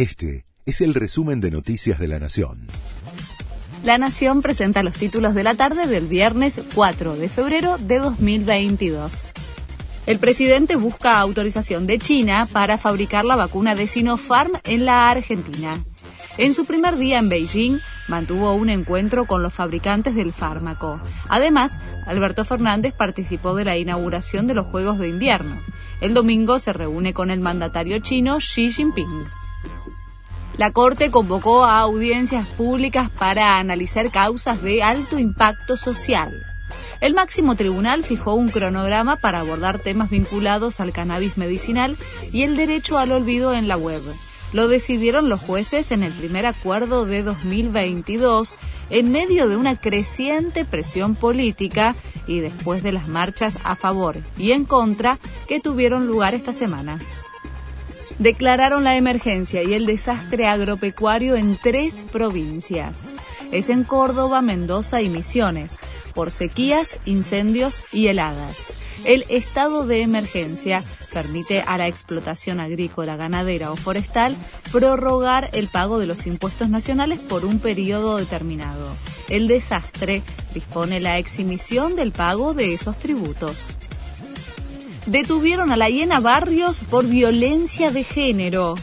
Este es el resumen de Noticias de la Nación. La Nación presenta los títulos de la tarde del viernes 4 de febrero de 2022. El presidente busca autorización de China para fabricar la vacuna de Sinopharm en la Argentina. En su primer día en Beijing, mantuvo un encuentro con los fabricantes del fármaco. Además, Alberto Fernández participó de la inauguración de los Juegos de Invierno. El domingo se reúne con el mandatario chino Xi Jinping. La Corte convocó a audiencias públicas para analizar causas de alto impacto social. El máximo tribunal fijó un cronograma para abordar temas vinculados al cannabis medicinal y el derecho al olvido en la web. Lo decidieron los jueces en el primer acuerdo de 2022 en medio de una creciente presión política y después de las marchas a favor y en contra que tuvieron lugar esta semana declararon la emergencia y el desastre agropecuario en tres provincias. Es en Córdoba, Mendoza y Misiones, por sequías, incendios y heladas. El estado de emergencia permite a la explotación agrícola, ganadera o forestal prorrogar el pago de los impuestos nacionales por un periodo determinado. El desastre dispone la exhibición del pago de esos tributos detuvieron a la hiena Barrios por violencia de género.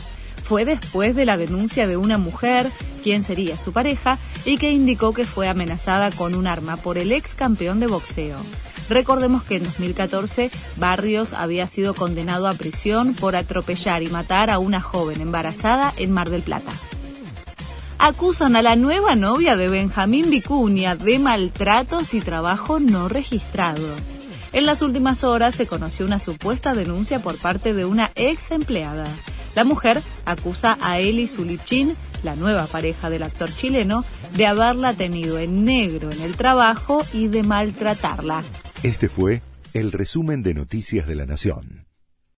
Fue después de la denuncia de una mujer, quien sería su pareja, y que indicó que fue amenazada con un arma por el ex campeón de boxeo. Recordemos que en 2014 Barrios había sido condenado a prisión por atropellar y matar a una joven embarazada en Mar del Plata. Acusan a la nueva novia de Benjamín Vicuña de maltratos y trabajo no registrado. En las últimas horas se conoció una supuesta denuncia por parte de una ex empleada. La mujer acusa a Eli Zulichín, la nueva pareja del actor chileno, de haberla tenido en negro en el trabajo y de maltratarla. Este fue el resumen de Noticias de la Nación.